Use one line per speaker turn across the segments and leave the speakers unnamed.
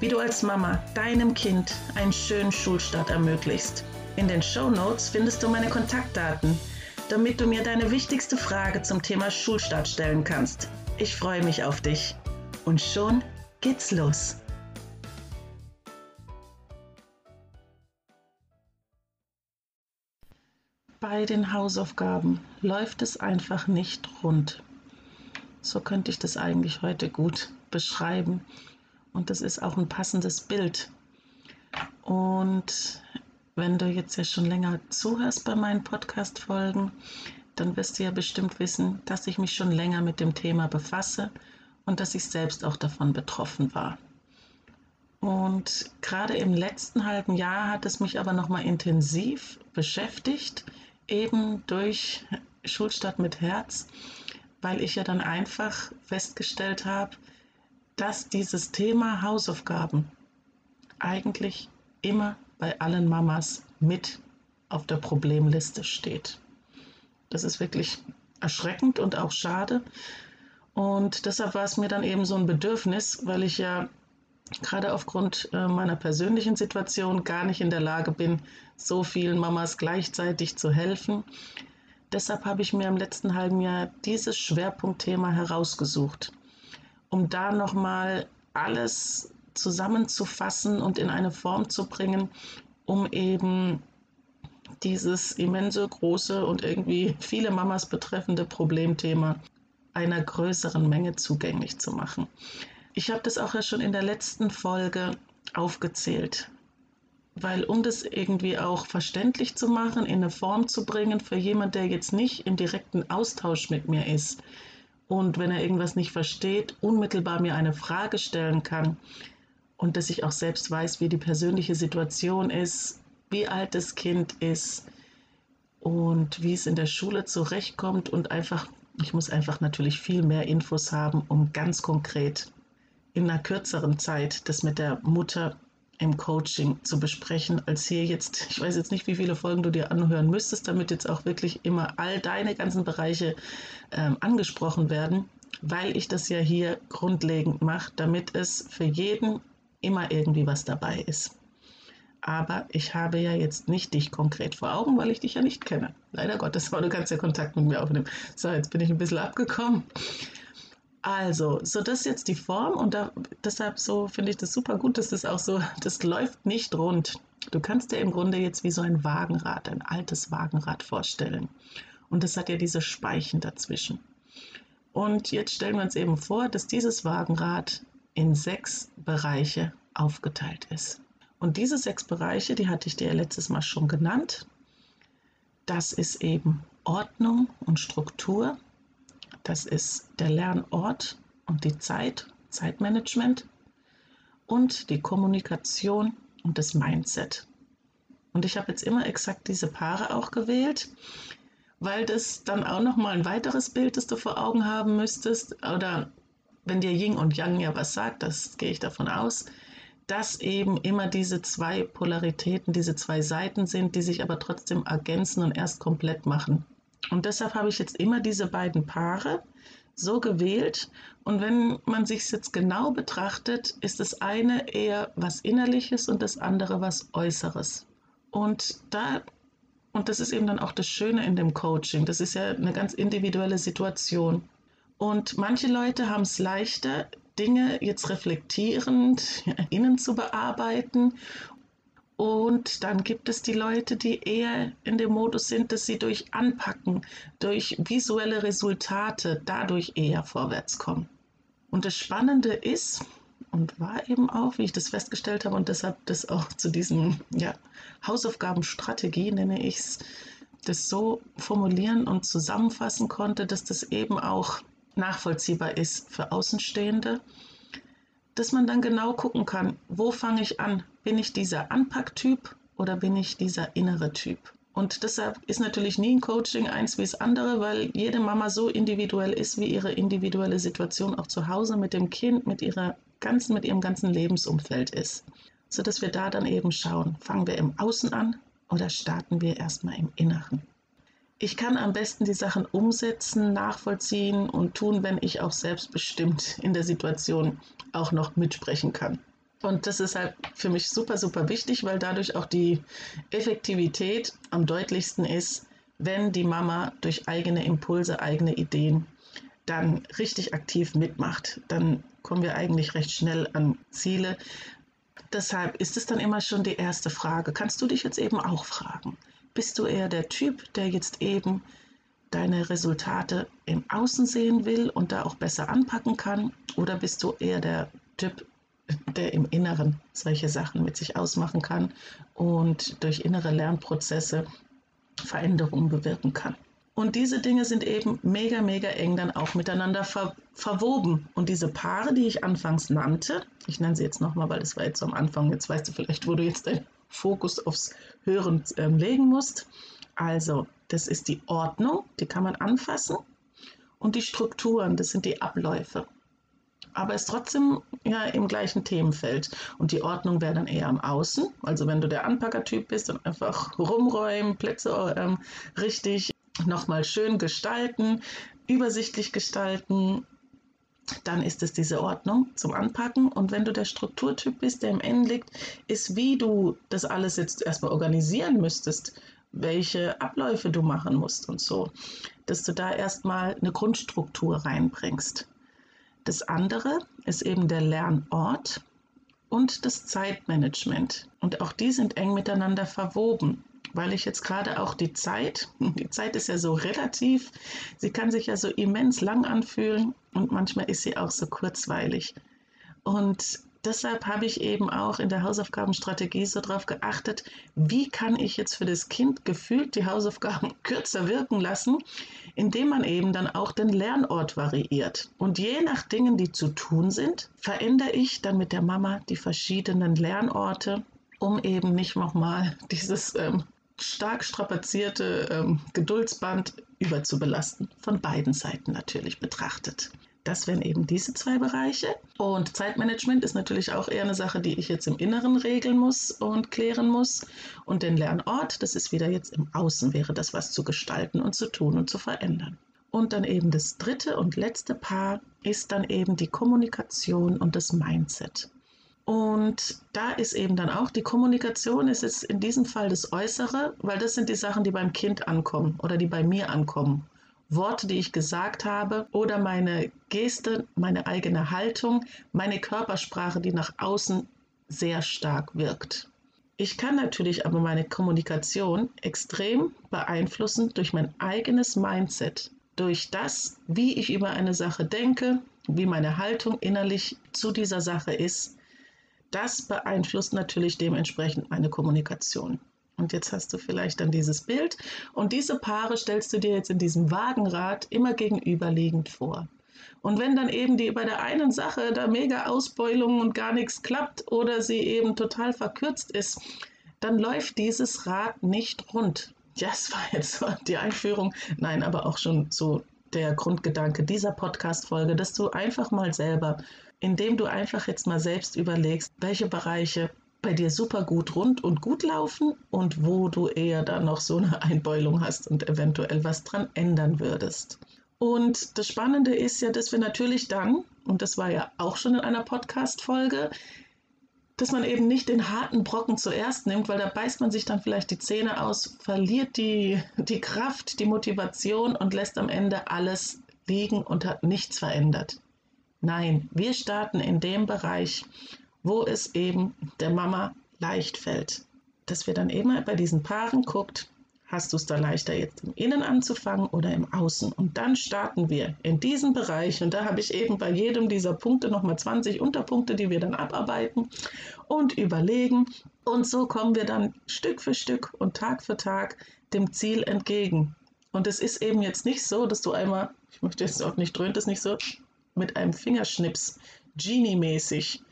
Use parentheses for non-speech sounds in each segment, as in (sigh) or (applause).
wie du als Mama deinem Kind einen schönen Schulstart ermöglichst. In den Show Notes findest du meine Kontaktdaten, damit du mir deine wichtigste Frage zum Thema Schulstart stellen kannst. Ich freue mich auf dich. Und schon geht's los. Bei den Hausaufgaben läuft es einfach nicht rund. So könnte ich das eigentlich heute gut beschreiben. Und das ist auch ein passendes Bild. Und wenn du jetzt ja schon länger zuhörst bei meinen Podcast-Folgen, dann wirst du ja bestimmt wissen, dass ich mich schon länger mit dem Thema befasse und dass ich selbst auch davon betroffen war. Und gerade im letzten halben Jahr hat es mich aber nochmal intensiv beschäftigt, eben durch Schulstadt mit Herz, weil ich ja dann einfach festgestellt habe, dass dieses Thema Hausaufgaben eigentlich immer bei allen Mamas mit auf der Problemliste steht. Das ist wirklich erschreckend und auch schade. Und deshalb war es mir dann eben so ein Bedürfnis, weil ich ja gerade aufgrund äh, meiner persönlichen Situation gar nicht in der Lage bin, so vielen Mamas gleichzeitig zu helfen. Deshalb habe ich mir im letzten halben Jahr dieses Schwerpunktthema herausgesucht um da nochmal alles zusammenzufassen und in eine Form zu bringen, um eben dieses immense, große und irgendwie viele Mamas betreffende Problemthema einer größeren Menge zugänglich zu machen. Ich habe das auch ja schon in der letzten Folge aufgezählt, weil um das irgendwie auch verständlich zu machen, in eine Form zu bringen für jemand, der jetzt nicht im direkten Austausch mit mir ist, und wenn er irgendwas nicht versteht, unmittelbar mir eine Frage stellen kann und dass ich auch selbst weiß, wie die persönliche Situation ist, wie alt das Kind ist und wie es in der Schule zurechtkommt und einfach, ich muss einfach natürlich viel mehr Infos haben, um ganz konkret in einer kürzeren Zeit das mit der Mutter im Coaching zu besprechen, als hier jetzt, (laughs) ich weiß jetzt nicht, wie viele Folgen du dir anhören müsstest, damit jetzt auch wirklich immer all deine ganzen Bereiche ähm, angesprochen werden, weil ich das ja hier grundlegend mache, damit es für jeden immer irgendwie was dabei ist. Aber ich habe ja jetzt nicht dich konkret vor Augen, weil ich dich ja nicht kenne. Leider Gottes, aber du kannst ja Kontakt mit mir aufnehmen. So, jetzt bin ich ein bisschen abgekommen. Also, so das ist jetzt die Form und da, deshalb so finde ich das super gut, dass das auch so, (laughs) das läuft nicht rund. Du kannst dir im Grunde jetzt wie so ein Wagenrad, ein altes Wagenrad vorstellen. Und das hat ja diese Speichen dazwischen. Und jetzt stellen wir uns eben vor, dass dieses Wagenrad in sechs Bereiche aufgeteilt ist. Und diese sechs Bereiche, die hatte ich dir letztes Mal schon genannt. Das ist eben Ordnung und Struktur, das ist der Lernort und die Zeit, Zeitmanagement und die Kommunikation und das Mindset. Und ich habe jetzt immer exakt diese Paare auch gewählt, weil das dann auch nochmal ein weiteres Bild, das du vor Augen haben müsstest. Oder wenn dir Yin und Yang ja was sagt, das gehe ich davon aus, dass eben immer diese zwei Polaritäten, diese zwei Seiten sind, die sich aber trotzdem ergänzen und erst komplett machen. Und deshalb habe ich jetzt immer diese beiden Paare so gewählt. Und wenn man sich jetzt genau betrachtet, ist das eine eher was Innerliches und das andere was Äußeres. Und da und das ist eben dann auch das Schöne in dem Coaching. Das ist ja eine ganz individuelle Situation. Und manche Leute haben es leichter, Dinge jetzt reflektierend (laughs) innen zu bearbeiten und dann gibt es die Leute, die eher in dem Modus sind, dass sie durch Anpacken, durch visuelle Resultate dadurch eher vorwärts kommen. Und das Spannende ist und war eben auch, wie ich das festgestellt habe und deshalb das auch zu diesem ja, Hausaufgabenstrategie nenne ich es, das so formulieren und zusammenfassen konnte, dass das eben auch nachvollziehbar ist für Außenstehende dass man dann genau gucken kann, wo fange ich an? Bin ich dieser Anpacktyp oder bin ich dieser innere Typ? Und deshalb ist natürlich nie ein Coaching eins wie das andere, weil jede Mama so individuell ist, wie ihre individuelle Situation auch zu Hause mit dem Kind, mit ihrer ganzen, mit ihrem ganzen Lebensumfeld ist. Sodass wir da dann eben schauen, fangen wir im Außen an oder starten wir erstmal im Inneren. Ich kann am besten die Sachen umsetzen, nachvollziehen und tun, wenn ich auch selbstbestimmt in der Situation auch noch mitsprechen kann. Und das ist halt für mich super, super wichtig, weil dadurch auch die Effektivität am deutlichsten ist, wenn die Mama durch eigene Impulse, eigene Ideen dann richtig aktiv mitmacht. Dann kommen wir eigentlich recht schnell an Ziele. Deshalb ist es dann immer schon die erste Frage. Kannst du dich jetzt eben auch fragen? Bist du eher der Typ, der jetzt eben deine Resultate im Außen sehen will und da auch besser anpacken kann? Oder bist du eher der Typ, der im Inneren solche Sachen mit sich ausmachen kann und durch innere Lernprozesse Veränderungen bewirken kann. Und diese Dinge sind eben mega, mega eng dann auch miteinander ver verwoben. Und diese Paare, die ich anfangs nannte, ich nenne sie jetzt nochmal, weil das war jetzt am Anfang, jetzt weißt du vielleicht, wo du jetzt deinen Fokus aufs Hören äh, legen musst. Also, das ist die Ordnung, die kann man anfassen. Und die Strukturen, das sind die Abläufe aber ist trotzdem ja im gleichen Themenfeld. Und die Ordnung wäre dann eher am Außen. Also wenn du der Anpackertyp bist und einfach rumräumen, Plätze ähm, richtig nochmal schön gestalten, übersichtlich gestalten, dann ist es diese Ordnung zum Anpacken. Und wenn du der Strukturtyp bist, der im Ende liegt, ist, wie du das alles jetzt erstmal organisieren müsstest, welche Abläufe du machen musst und so, dass du da erstmal eine Grundstruktur reinbringst. Das andere ist eben der Lernort und das Zeitmanagement. Und auch die sind eng miteinander verwoben, weil ich jetzt gerade auch die Zeit, (laughs) die Zeit ist ja so relativ, sie kann sich ja so immens lang anfühlen und manchmal ist sie auch so kurzweilig. Und deshalb habe ich eben auch in der Hausaufgabenstrategie so darauf geachtet, wie kann ich jetzt für das Kind gefühlt die Hausaufgaben (laughs) kürzer wirken lassen, indem man eben dann auch den Lernort variiert. Und je nach Dingen, die zu tun sind, verändere ich dann mit der Mama die verschiedenen Lernorte, um eben nicht nochmal (laughs) dieses ähm, stark strapazierte ähm, Geduldsband überzubelasten, von beiden Seiten natürlich betrachtet. Das wären eben diese zwei Bereiche. Und Zeitmanagement ist natürlich auch eher eine Sache, die ich jetzt im Inneren regeln muss und klären muss. Und den Lernort, das ist wieder jetzt im Außen, wäre das was zu gestalten und zu tun und zu verändern. Und dann eben das dritte und letzte Paar ist dann eben die Kommunikation und das Mindset. Und da ist eben dann auch die Kommunikation, ist jetzt in diesem Fall das Äußere, weil das sind die Sachen, die beim Kind ankommen oder die bei mir ankommen. Worte, die ich gesagt habe oder meine Geste, meine eigene Haltung, meine Körpersprache, die nach außen sehr stark wirkt. Ich kann natürlich aber meine Kommunikation extrem beeinflussen durch mein eigenes Mindset, durch das, wie ich über eine Sache denke, wie meine Haltung innerlich zu dieser Sache ist. Das beeinflusst natürlich dementsprechend meine Kommunikation. Und jetzt hast du vielleicht dann dieses Bild und diese Paare stellst du dir jetzt in diesem Wagenrad immer gegenüberliegend vor. Und wenn dann eben die bei der einen Sache da mega Ausbeulung und gar nichts klappt oder sie eben total verkürzt ist, dann läuft dieses Rad nicht rund. Das war jetzt die Einführung. Nein, aber auch schon so der Grundgedanke dieser Podcast-Folge, dass du einfach mal selber, indem du einfach jetzt mal selbst überlegst, welche Bereiche bei dir super gut rund und gut laufen und wo du eher dann noch so eine Einbeulung hast und eventuell was dran ändern würdest. Und das Spannende ist ja, dass wir natürlich dann, und das war ja auch schon in einer Podcast-Folge, dass man eben nicht den harten Brocken zuerst nimmt, weil da beißt man sich dann vielleicht die Zähne aus, verliert die, die Kraft, die Motivation und lässt am Ende alles liegen und hat nichts verändert. Nein, wir starten in dem Bereich, wo es eben der Mama leicht fällt. Dass wir dann eben bei diesen Paaren guckt, hast du es da leichter jetzt im Innen anzufangen oder im Außen. Und dann starten wir in diesem Bereich. Und da habe ich eben bei jedem dieser Punkte nochmal 20 Unterpunkte, die wir dann abarbeiten und überlegen. Und so kommen wir dann Stück für Stück und Tag für Tag dem Ziel entgegen. Und es ist eben jetzt nicht so, dass du einmal, ich möchte jetzt auch nicht dröhnt es nicht so, mit einem Fingerschnips, Genie-mäßig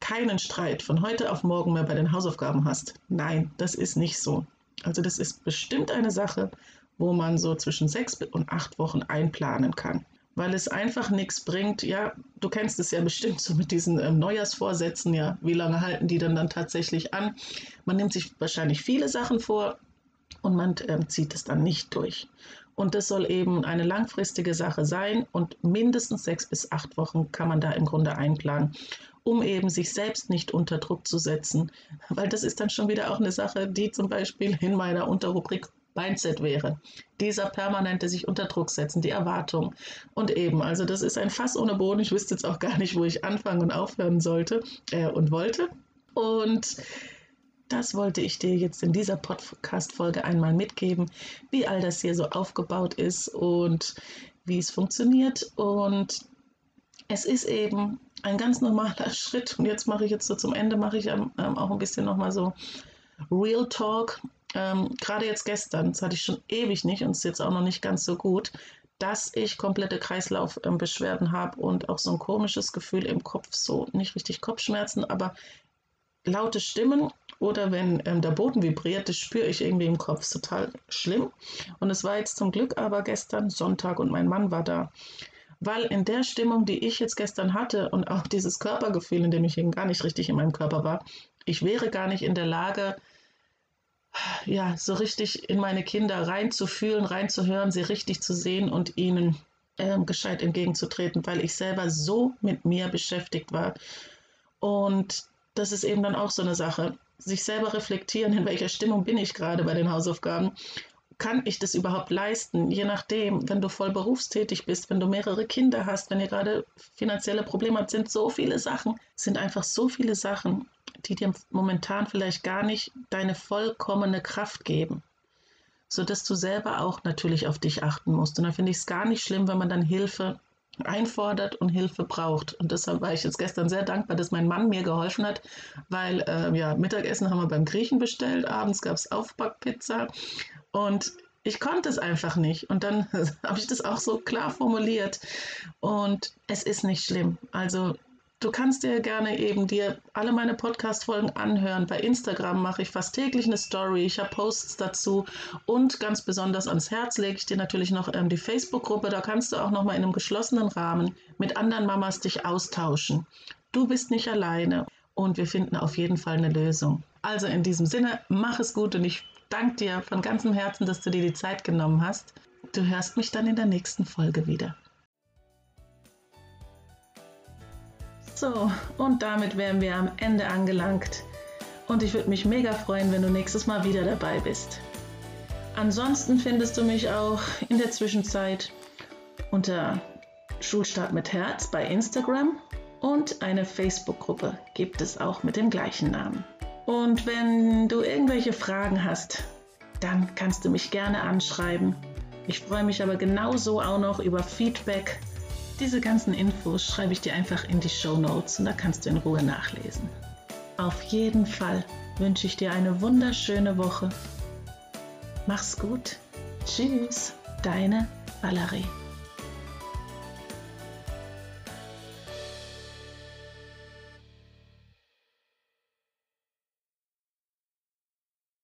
keinen Streit von heute auf morgen mehr bei den Hausaufgaben hast. Nein, das ist nicht so. Also das ist bestimmt eine Sache, wo man so zwischen sechs und acht Wochen einplanen kann. Weil es einfach nichts bringt. Ja, du kennst es ja bestimmt so mit diesen ähm, Neujahrsvorsätzen. Ja, wie lange halten die dann dann tatsächlich an? Man nimmt sich wahrscheinlich viele Sachen vor und man ähm, zieht es dann nicht durch. Und das soll eben eine langfristige Sache sein und mindestens sechs bis acht Wochen kann man da im Grunde einplanen, um eben sich selbst nicht unter Druck zu setzen. Weil das ist dann schon wieder auch eine Sache, die zum Beispiel in meiner Unterrubrik Mindset wäre. Dieser permanente sich unter Druck setzen, die Erwartung. Und eben, also das ist ein Fass ohne Boden. Ich wüsste jetzt auch gar nicht, wo ich anfangen und aufhören sollte äh, und wollte. Und das wollte ich dir jetzt in dieser Podcast-Folge einmal mitgeben, wie all das hier so aufgebaut ist und wie es funktioniert. Und es ist eben ein ganz normaler (laughs) Schritt. Und jetzt mache ich jetzt so zum Ende, mache ich ähm, auch ein bisschen nochmal so Real Talk. Ähm, Gerade jetzt gestern, das hatte ich schon ewig nicht und ist jetzt auch noch nicht ganz so gut, dass ich komplette Kreislaufbeschwerden habe und auch so ein komisches Gefühl im Kopf, so nicht richtig Kopfschmerzen, aber laute Stimmen oder wenn ähm, der Boden vibriert, das spüre ich irgendwie im Kopf. total schlimm. Und es war jetzt zum Glück aber gestern Sonntag und mein Mann war da. Weil in der Stimmung, die ich jetzt gestern hatte und auch (laughs) dieses Körpergefühl, in dem ich eben gar nicht richtig in meinem Körper war, ich wäre gar nicht in der Lage, ja, so richtig in meine Kinder reinzufühlen, reinzuhören, sie richtig zu sehen und ihnen ähm, gescheit entgegenzutreten, weil ich selber so mit mir beschäftigt war. Und das ist eben dann auch so eine Sache. Sich selber reflektieren, in welcher Stimmung bin ich gerade bei den Hausaufgaben. Kann ich das überhaupt leisten? Je nachdem, wenn du voll berufstätig bist, wenn du mehrere Kinder hast, wenn ihr gerade finanzielle Probleme habt, sind so viele Sachen, sind einfach so viele Sachen, die dir momentan vielleicht gar nicht deine vollkommene Kraft geben sodass du selber auch natürlich auf dich achten musst. Und da finde ich es gar nicht schlimm, wenn man dann Hilfe einfordert und Hilfe braucht. Und deshalb war ich jetzt gestern sehr dankbar, dass mein Mann mir geholfen hat, weil äh, ja, Mittagessen haben wir beim Griechen bestellt, abends gab es Aufbackpizza und ich konnte es einfach nicht. Und dann (laughs) habe ich das auch so klar formuliert. Und es ist nicht schlimm. Also Du kannst dir gerne eben dir alle meine Podcast-Folgen anhören. Bei Instagram mache ich fast täglich eine Story. Ich habe Posts dazu. Und ganz besonders ans Herz lege ich dir natürlich noch ähm, die Facebook-Gruppe. Da kannst du auch noch mal in einem geschlossenen Rahmen mit anderen Mamas dich austauschen. Du bist nicht alleine und wir finden auf jeden Fall eine Lösung. Also in diesem Sinne, mach es gut und ich danke dir von ganzem Herzen, dass du dir die Zeit genommen hast. Du hörst mich dann in der nächsten Folge wieder. So, und damit wären wir am Ende angelangt. Und ich würde mich mega freuen, wenn du nächstes Mal wieder dabei bist. Ansonsten findest du mich auch in der Zwischenzeit unter Schulstart mit Herz bei Instagram und eine Facebook-Gruppe gibt es auch mit dem gleichen Namen. Und wenn du irgendwelche Fragen hast, dann kannst du mich gerne anschreiben. Ich freue mich aber genauso auch noch über Feedback diese ganzen Infos schreibe ich dir einfach in die Show Notes und da kannst du in Ruhe nachlesen. Auf jeden Fall wünsche ich dir eine wunderschöne Woche. Mach's gut. Tschüss, deine Valerie.